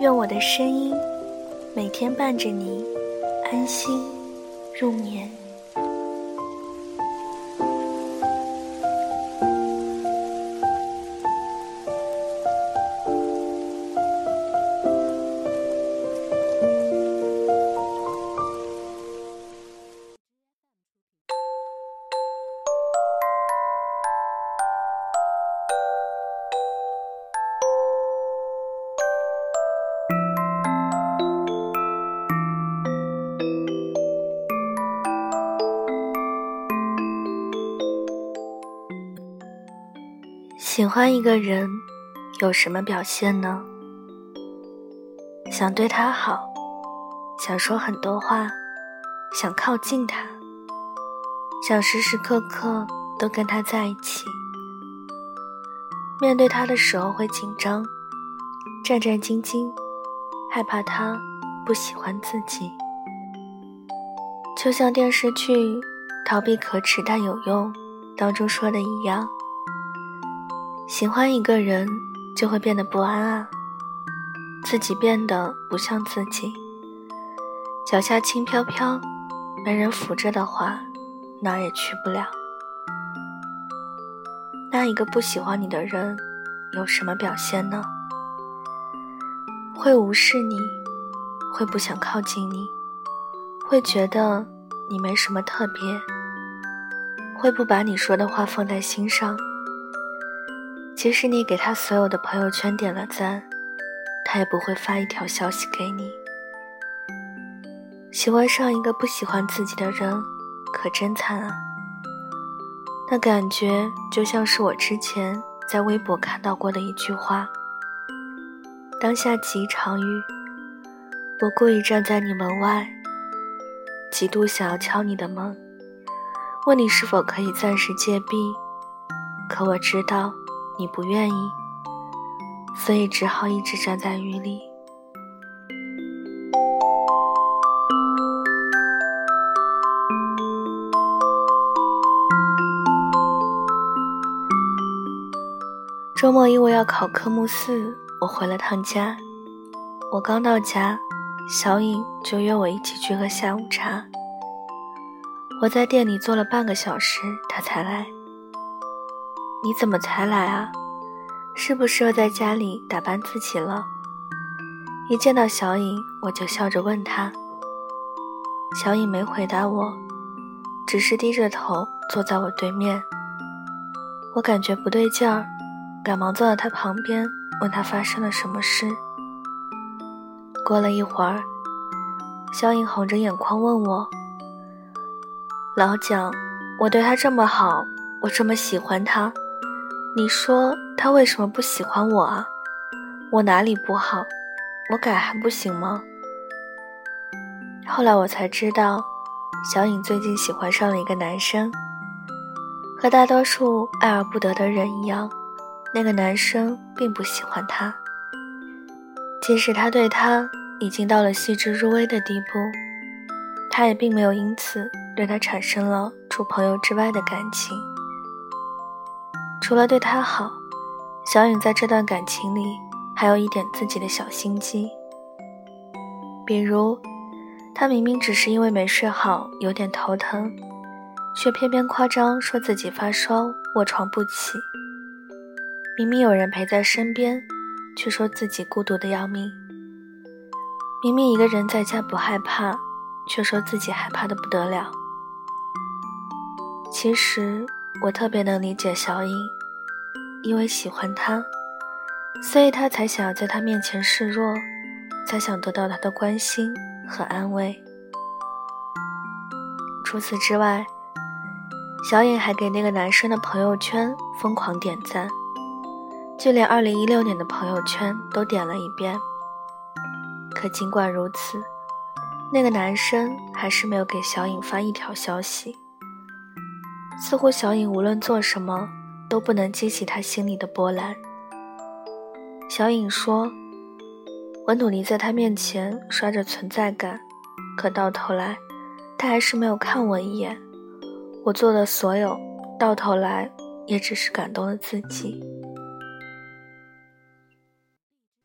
愿我的声音每天伴着你安心入眠。喜欢一个人有什么表现呢？想对他好，想说很多话，想靠近他，想时时刻刻都跟他在一起。面对他的时候会紧张，战战兢兢，害怕他不喜欢自己。就像电视剧《逃避可耻但有用》当中说的一样。喜欢一个人，就会变得不安啊，自己变得不像自己，脚下轻飘飘，没人扶着的话，哪儿也去不了。那一个不喜欢你的人，有什么表现呢？会无视你，会不想靠近你，会觉得你没什么特别，会不把你说的话放在心上。即使你给他所有的朋友圈点了赞，他也不会发一条消息给你。喜欢上一个不喜欢自己的人，可真惨啊！那感觉就像是我之前在微博看到过的一句话：“当下即场雨，我故意站在你门外，极度想要敲你的门，问你是否可以暂时借闭，可我知道。”你不愿意，所以只好一直站在雨里。周末因为要考科目四，我回了趟家。我刚到家，小颖就约我一起去喝下午茶。我在店里坐了半个小时，她才来。你怎么才来啊？是不是又在家里打扮自己了？一见到小颖，我就笑着问她。小颖没回答我，只是低着头坐在我对面。我感觉不对劲儿，赶忙坐到她旁边，问她发生了什么事。过了一会儿，小颖红着眼眶问我：“老蒋，我对他这么好，我这么喜欢他。”你说他为什么不喜欢我啊？我哪里不好？我改还不行吗？后来我才知道，小颖最近喜欢上了一个男生。和大多数爱而不得的人一样，那个男生并不喜欢她。即使他对她已经到了细致入微的地步，他也并没有因此对她产生了除朋友之外的感情。除了对他好，小颖在这段感情里还有一点自己的小心机。比如，她明明只是因为没睡好，有点头疼，却偏偏夸张说自己发烧，卧床不起。明明有人陪在身边，却说自己孤独的要命。明明一个人在家不害怕，却说自己害怕的不得了。其实。我特别能理解小颖，因为喜欢他，所以他才想要在他面前示弱，才想得到他的关心和安慰。除此之外，小颖还给那个男生的朋友圈疯狂点赞，就连2016年的朋友圈都点了一遍，可尽管如此，那个男生还是没有给小颖发一条消息。似乎小颖无论做什么都不能激起他心里的波澜。小颖说：“我努力在他面前刷着存在感，可到头来，他还是没有看我一眼。我做的所有，到头来也只是感动了自己。”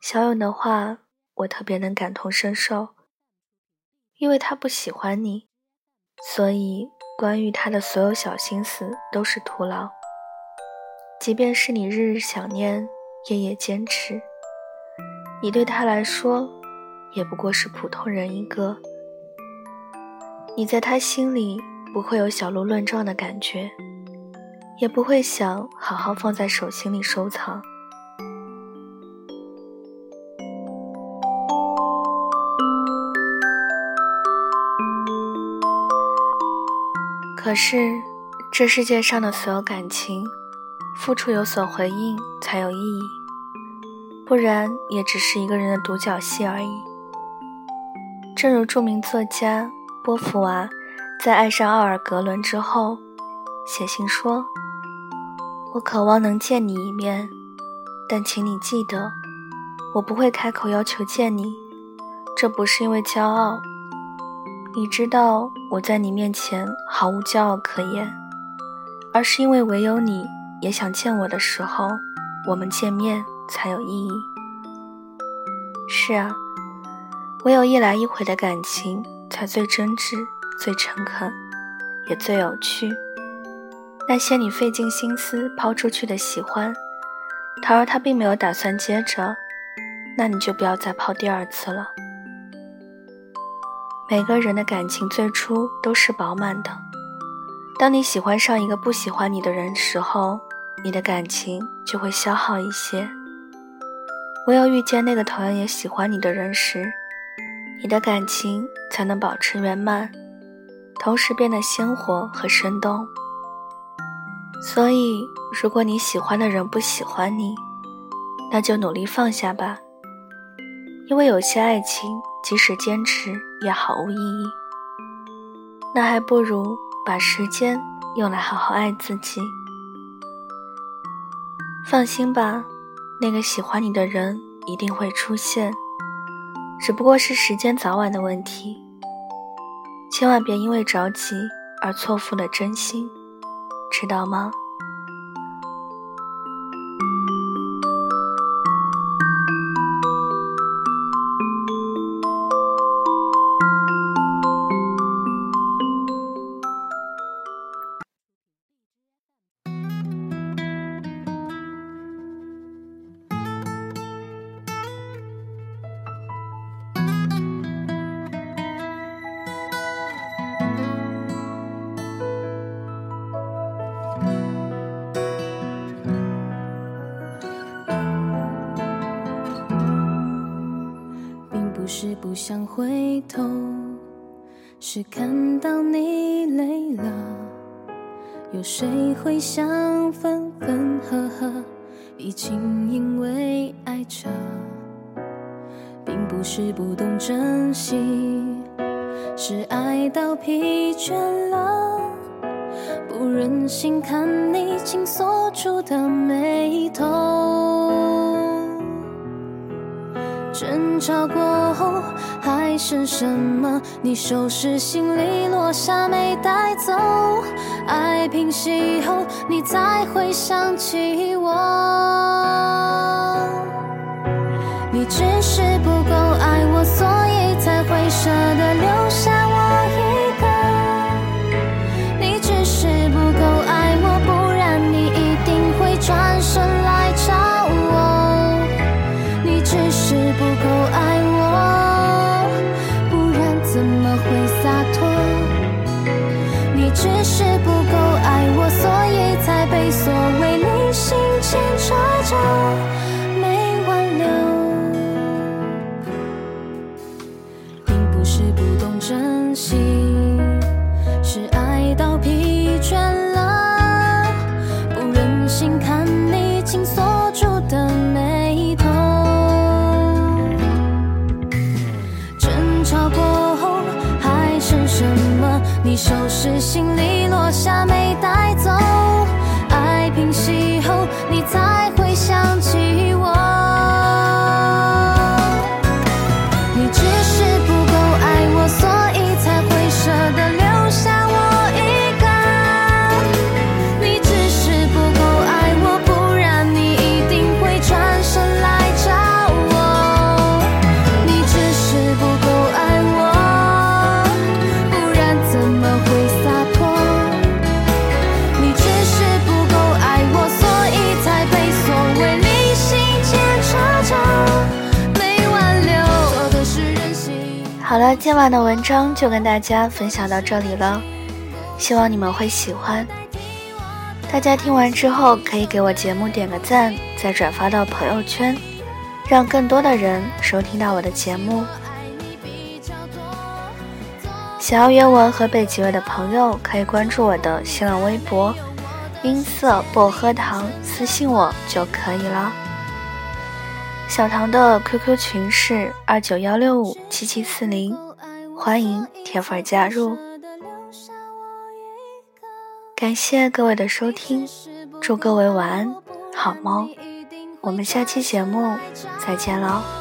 小勇的话，我特别能感同身受，因为他不喜欢你，所以关于他的所有小心思都是徒劳。即便是你日日想念，夜夜坚持，你对他来说，也不过是普通人一个。你在他心里不会有小鹿乱撞的感觉，也不会想好好放在手心里收藏。可是，这世界上的所有感情，付出有所回应才有意义，不然也只是一个人的独角戏而已。正如著名作家波伏娃在爱上奥尔格伦之后，写信说：“我渴望能见你一面，但请你记得，我不会开口要求见你，这不是因为骄傲。”你知道我在你面前毫无骄傲可言，而是因为唯有你也想见我的时候，我们见面才有意义。是啊，唯有一来一回的感情才最真挚、最诚恳，也最有趣。那些你费尽心思抛出去的喜欢，倘若他并没有打算接着，那你就不要再抛第二次了。每个人的感情最初都是饱满的。当你喜欢上一个不喜欢你的人时候，你的感情就会消耗一些。唯有遇见那个同样也喜欢你的人时，你的感情才能保持圆满，同时变得鲜活和生动。所以，如果你喜欢的人不喜欢你，那就努力放下吧，因为有些爱情。即使坚持也毫无意义，那还不如把时间用来好好爱自己。放心吧，那个喜欢你的人一定会出现，只不过是时间早晚的问题。千万别因为着急而错付了真心，知道吗？想回头，是看到你累了。有谁会想分分合合，已经因为爱着，并不是不懂珍惜，是爱到疲倦了，不忍心看你紧锁住的眉头。争吵过后剩什么？你收拾行李落下没带走，爱平息后你才会想起我。你只是不够爱我，所以才会舍得留下是不懂珍惜是爱到疲倦了不忍心看你紧锁住的眉头。争吵过后还剩什么？你收拾行李落下没晚的文章就跟大家分享到这里了，希望你们会喜欢。大家听完之后可以给我节目点个赞，再转发到朋友圈，让更多的人收听到我的节目。想要原文和背景乐的朋友，可以关注我的新浪微博“音色薄荷糖”，私信我就可以了。小唐的 QQ 群是二九幺六五七七四零，欢迎铁粉加入。感谢各位的收听，祝各位晚安，好梦。我们下期节目再见喽。